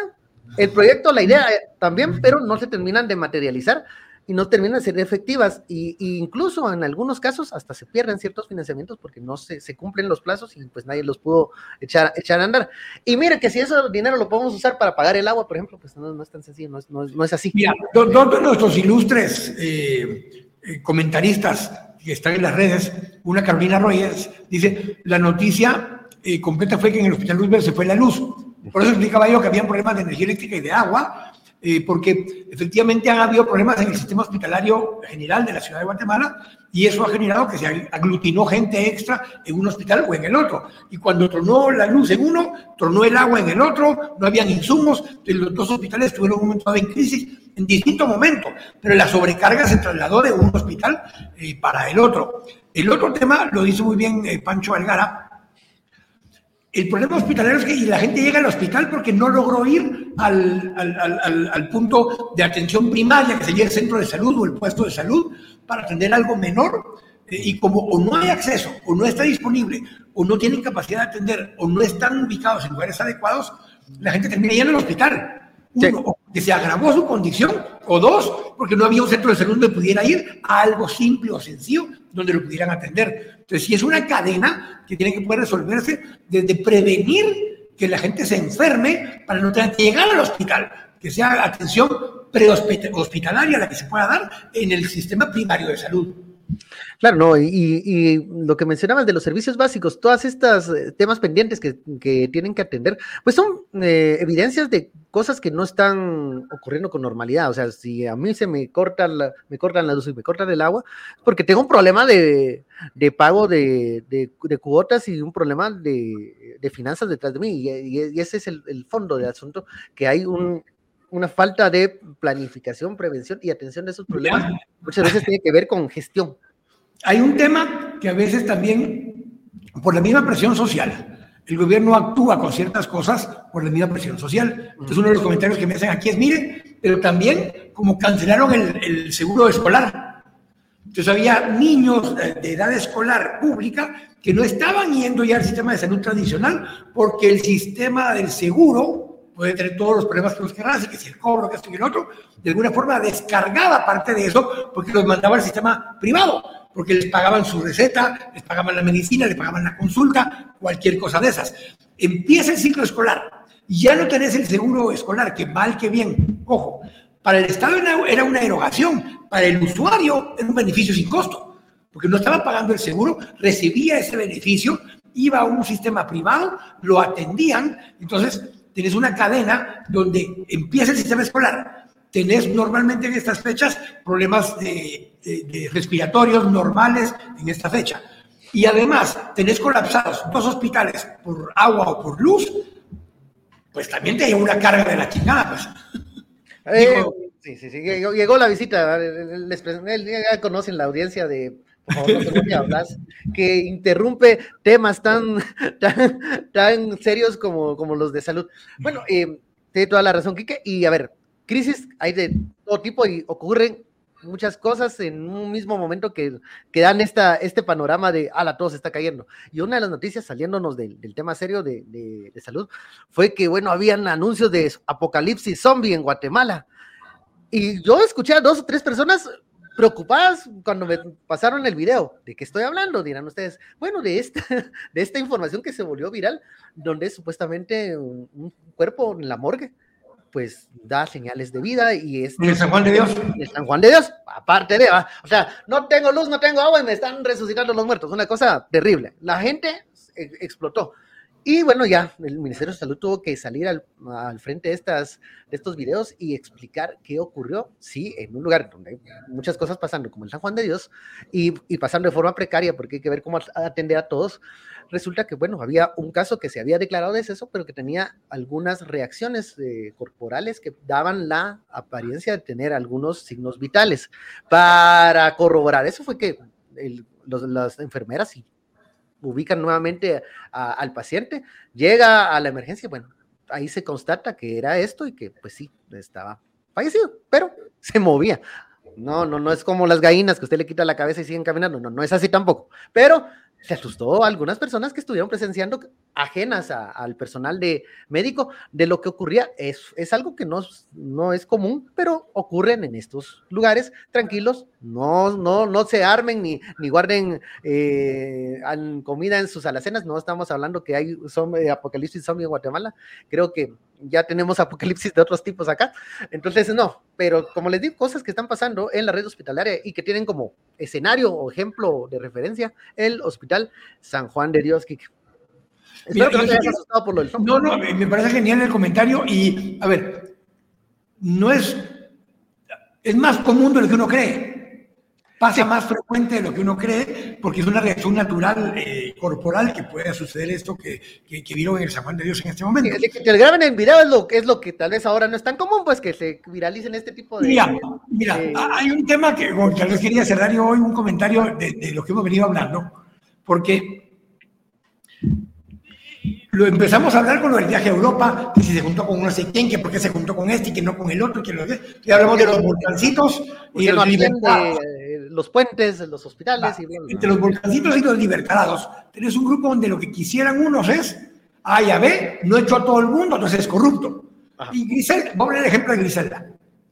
el proyecto, la idea también, pero no se terminan de materializar y no terminan de ser efectivas y, incluso en algunos casos hasta se pierden ciertos financiamientos porque no se, se, cumplen los plazos y pues nadie los pudo echar, echar a andar. Y mire que si ese dinero lo podemos usar para pagar el agua, por ejemplo, pues no, no es tan sencillo, no es, no es, así. Mira, dos de nuestros ilustres eh, eh, comentaristas que están en las redes, una Carolina Reyes, dice, la noticia eh, completa fue que en el Hospital Roosevelt se fue la luz. Por eso explicaba yo que había problemas de energía eléctrica y de agua, eh, porque efectivamente han habido problemas en el sistema hospitalario general de la ciudad de Guatemala y eso ha generado que se aglutinó gente extra en un hospital o en el otro. Y cuando tronó la luz en uno, tronó el agua en el otro, no habían insumos, los dos hospitales estuvieron un momento en crisis en distintos momentos, pero la sobrecarga se trasladó de un hospital eh, para el otro. El otro tema lo dice muy bien eh, Pancho Algara, el problema hospitalario es que la gente llega al hospital porque no logró ir al, al, al, punto de atención primaria, que sería el centro de salud o el puesto de salud, para atender algo menor. Eh, y como o no hay acceso, o no está disponible, o no tienen capacidad de atender, o no están ubicados en lugares adecuados, la gente termina yendo al hospital. Uno, que se agravó su condición, o dos, porque no había un centro de salud donde pudiera ir a algo simple o sencillo donde lo pudieran atender. Entonces, si es una cadena que tiene que poder resolverse desde prevenir que la gente se enferme para no tener que llegar al hospital, que sea atención prehospitalaria la que se pueda dar en el sistema primario de salud. Claro, no, y, lo que mencionabas de los servicios básicos, todas estas eh, temas pendientes que, tienen que atender, pues son eh, evidencias de cosas que no están ocurriendo con normalidad. O sea, si a mí se me cortan la, me cortan la luz y me cortan el agua, porque tengo un problema de, pago de, cuotas y un problema de, finanzas detrás de mí. Y, ese es el, fondo del asunto, que hay una falta de planificación, prevención y atención de esos problemas. Muchas veces tiene que ver con gestión. Hay un tema que a veces también, por la misma presión social, el gobierno actúa con ciertas cosas por la misma presión social. Entonces uno de los comentarios que me hacen aquí es, miren, pero también como cancelaron el, seguro escolar. Entonces había niños de edad escolar pública que no estaban yendo ya al sistema de salud tradicional porque el sistema del seguro puede tener todos los problemas que los querrás, que si el cobro, que esto y el otro, de alguna forma descargaba parte de eso porque los mandaba al sistema privado porque les pagaban su receta, les pagaban la medicina, les pagaban la consulta, cualquier cosa de esas. Empieza el ciclo escolar ya no tenés el seguro escolar, que mal que bien, ojo, para el Estado era una erogación, para el usuario era un beneficio sin costo, porque no estaba pagando el seguro, recibía ese beneficio, iba a un sistema privado, lo atendían, entonces tenés una cadena donde empieza el sistema escolar, tenés normalmente en estas fechas problemas de de, respiratorios normales en esta fecha. Y además, tenés colapsados dos hospitales por agua o por luz, pues también te llegó una carga de la chingada. Pues. Eh, sí, sí, sí, llegó, la visita, ya conocen la audiencia de que interrumpe temas tan, tan, tan serios como, como los de salud. Bueno, eh, tiene toda la razón, Kike, y a ver, crisis hay de todo tipo y ocurren muchas cosas en un mismo momento que, que dan esta, este panorama de, ala, todo se está cayendo. Y una de las noticias saliéndonos del, tema serio de, de, salud fue que, bueno, habían anuncios de apocalipsis zombie en Guatemala. Y yo escuché a dos o tres personas preocupadas cuando me pasaron el video. ¿De qué estoy hablando? Dirán ustedes. Bueno, de esta, de esta información que se volvió viral, donde supuestamente un cuerpo en la morgue pues da señales de vida y es... el San Juan de Dios? El San Juan de Dios, aparte de, o sea, no tengo luz, no tengo agua y me están resucitando los muertos, una cosa terrible. La gente explotó. Y bueno, ya el Ministerio de Salud tuvo que salir al, frente de, estas, de estos videos y explicar qué ocurrió, sí, en un lugar donde hay muchas cosas pasando, como el San Juan de Dios, y, pasando de forma precaria, porque hay que ver cómo atender a todos. Resulta que, bueno, había un caso que se había declarado de deceso, pero que tenía algunas reacciones eh, corporales que daban la apariencia de tener algunos signos vitales. Para corroborar eso fue que las enfermeras y ubican nuevamente al paciente, llega a la emergencia, bueno, ahí se constata que era esto y que pues sí, estaba fallecido, pero se movía. No, no, no es como las gallinas que usted le quita la cabeza y siguen caminando, no, no es así tampoco, pero se asustó a algunas personas que estuvieron presenciando ajenas al personal de médico de lo que ocurría. Es, es algo que no, no es común, pero ocurren en estos lugares tranquilos. No, no, no se armen ni, ni guarden eh, comida en sus alacenas. No estamos hablando que hay zombie, apocalipsis zombie en Guatemala. Creo que ya tenemos apocalipsis de otros tipos acá. Entonces, no, pero como les digo, cosas que están pasando en la red hospitalaria y que tienen como escenario o ejemplo de referencia el Hospital San Juan de Dios, no asustado por lo del No, no, me parece genial el comentario y, a ver, no es, es más común de lo que uno cree. Pasa más frecuente de lo que uno cree porque es una reacción natural eh, corporal que puede suceder esto que, que, vieron en el San Juan de Dios en este momento. Que, que graben en video es lo, es lo que tal vez ahora no es tan común, pues que se viralicen este tipo de... Mira, mira hay un tema que tal vez quería cerrar yo hoy un comentario de, de lo que hemos venido hablando, porque lo empezamos a hablar con lo del viaje a Europa, que si se juntó con no sé quién, que por qué se juntó con este y que no con el otro, que lo y hablamos de los volcancitos y los libertados. los puentes, los hospitales. y Entre los volcancitos y los libertados, tenés un grupo donde lo que quisieran unos es A y a B, no echó a todo el mundo, entonces es corrupto. Y Griselda, vamos a poner el ejemplo de Griselda.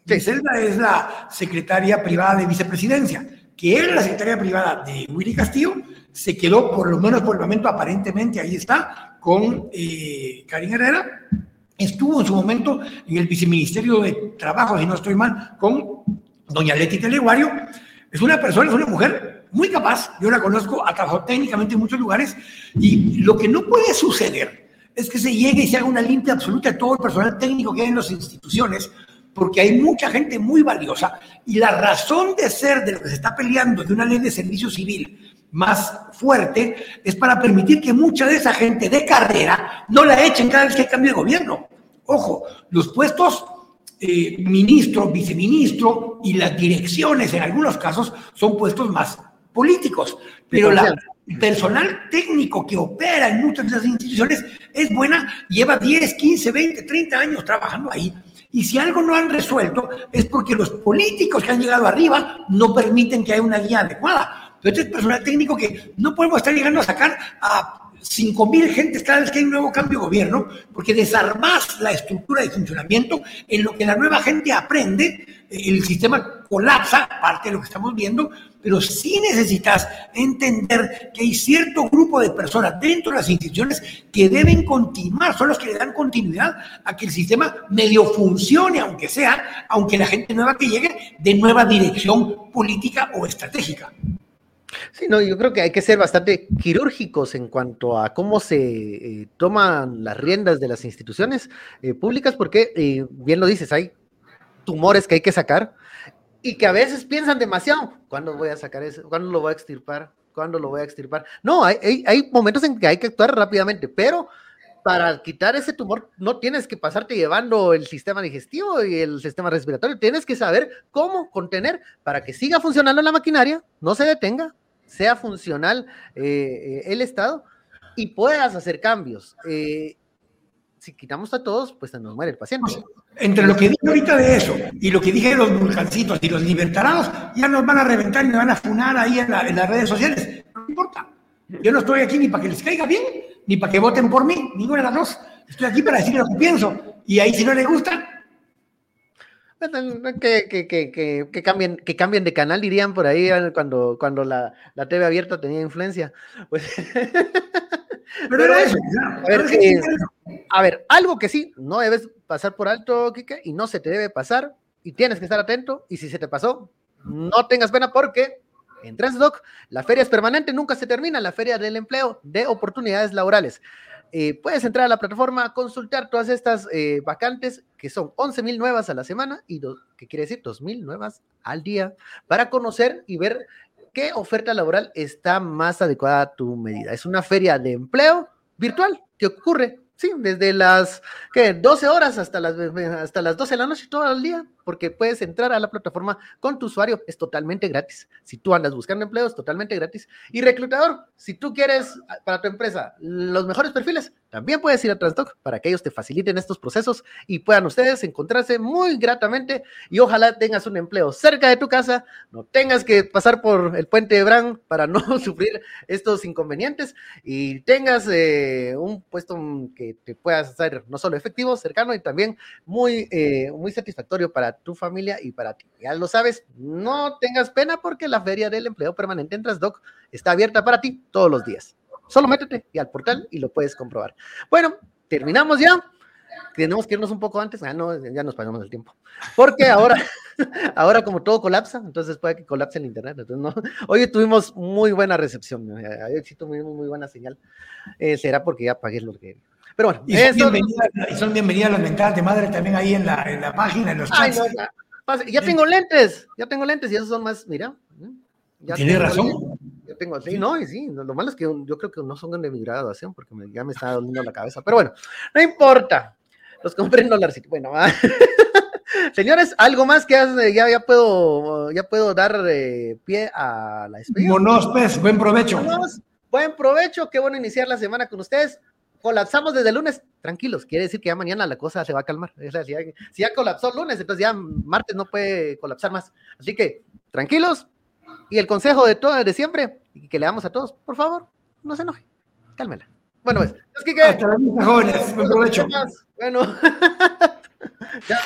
Griselda es la secretaria privada de vicepresidencia, que era la secretaria privada de Willy Castillo, se quedó, por lo menos por el momento, aparentemente ahí está, con eh, Karin Herrera. Estuvo en su momento en el viceministerio de Trabajo, si no estoy mal, con doña Leti Teleguario. Es una persona, es una mujer muy capaz, yo la conozco, ha trabajado técnicamente en muchos lugares, y lo que no puede suceder es que se llegue y se haga una limpia absoluta de todo el personal técnico que hay en las instituciones, porque hay mucha gente muy valiosa, y la razón de ser de lo que se está peleando de una ley de servicio civil más fuerte es para permitir que mucha de esa gente de carrera no la echen cada vez que cambie de gobierno. Ojo, los puestos eh, ministro, viceministro y las direcciones en algunos casos son puestos más políticos, pero la personal técnico que opera en muchas de esas instituciones es buena, lleva 10, 15, 20, 30 años trabajando ahí. Y si algo no han resuelto es porque los políticos que han llegado arriba no permiten que haya una guía adecuada. Pero este es personal técnico que no podemos estar llegando a sacar a 5.000 gentes cada vez que hay un nuevo cambio de gobierno, porque desarmas la estructura de funcionamiento en lo que la nueva gente aprende, el sistema colapsa, parte de lo que estamos viendo, pero sí necesitas entender que hay cierto grupo de personas dentro de las instituciones que deben continuar, son los que le dan continuidad a que el sistema medio funcione, aunque sea, aunque la gente nueva que llegue de nueva dirección política o estratégica. Sí, no, yo creo que hay que ser bastante quirúrgicos en cuanto a cómo se eh, toman las riendas de las instituciones eh, públicas, porque eh, bien lo dices, hay tumores que hay que sacar y que a veces piensan demasiado. ¿Cuándo voy a sacar eso? ¿Cuándo lo voy a extirpar? ¿Cuándo lo voy a extirpar? No, hay, hay momentos en que hay que actuar rápidamente, pero para quitar ese tumor no tienes que pasarte llevando el sistema digestivo y el sistema respiratorio, tienes que saber cómo contener para que siga funcionando la maquinaria, no se detenga, sea funcional eh, eh, el Estado y puedas hacer cambios. Eh, si quitamos a todos, pues se nos muere el paciente. Pues, entre lo que dije ahorita de eso y lo que dije de los vulcancitos y los libertarados, ya nos van a reventar y nos van a funar ahí en, en las redes sociales. No importa. Yo no estoy aquí ni para que les caiga bien, ni para que voten por mí, ninguna de las dos. Estoy aquí para decir lo que pienso. Y ahí si no les gusta, que, que, que, que, cambien, que cambien de canal, dirían por ahí cuando, cuando la, la TV abierta tenía influencia. Pues, pero, eso, eh, a, ver, algo que sí, no debes pasar por alto, Kike, y no se te debe pasar, y tienes que estar atento, y si se te pasó, no tengas pena porque en Transdoc la feria es permanente, nunca se termina, la feria del empleo de oportunidades laborales. Eh, puedes entrar a la plataforma, consultar todas estas eh, vacantes, que son 11 mil nuevas a la semana y que quiere decir 2 mil nuevas al día, para conocer y ver qué oferta laboral está más adecuada a tu medida. Es una feria de empleo virtual que ocurre Sí, desde las ¿qué? 12 horas hasta las, hasta las 12 de la noche todo el día, porque puedes entrar a la plataforma con tu usuario, es totalmente gratis. Si tú andas buscando empleo, es totalmente gratis. Y reclutador, si tú quieres para tu empresa los mejores perfiles, también puedes ir a Transdoc para que ellos te faciliten estos procesos y puedan ustedes encontrarse muy gratamente y ojalá tengas un empleo cerca de tu casa, no tengas que pasar por el puente de Bran para no sufrir estos inconvenientes y tengas eh, un puesto que te puedas hacer no solo efectivo, cercano y también muy, eh, muy satisfactorio para tu familia y para ti. Ya lo sabes, no tengas pena porque la feria del empleo permanente en Transdoc está abierta para ti todos los días. Solo métete y al portal y lo puedes comprobar. Bueno, terminamos ya. Tenemos que irnos un poco antes. Ah, no, ya nos pagamos el tiempo. Porque ahora, ahora como todo colapsa, entonces puede que colapse el internet. Entonces, no. Hoy tuvimos muy buena recepción. Hoy sí tuvimos muy buena señal. Eh, será porque ya pagué lo que. Pero bueno, y son, bienvenidas, y son bienvenidas las mentadas de madre también ahí en la, en la página, en los chats. ya, tengo lentes, ya tengo lentes y esos son más, mira. Tienes razón. Yo tengo, sí, no, y sí, lo malo es que yo creo que no son de mi graduación porque ya me está doliendo la cabeza, pero bueno, no importa, los compré en dólares, bueno, señores, algo más que ya, ya puedo, ya puedo dar eh, pie a la despedida. Monos, pues, buen provecho. buen provecho, qué bueno iniciar la semana con ustedes. Colapsamos desde el lunes, tranquilos, quiere decir que ya mañana la cosa se va a calmar. si, ya, si ya colapsó el lunes, entonces ya martes no puede colapsar más. Así que, tranquilos, y el consejo de todos de siempre, y que le damos a todos, por favor, no se enoje, cálmela. Bueno, pues, es que... Hasta jóvenes, buen provecho. Bueno, ya.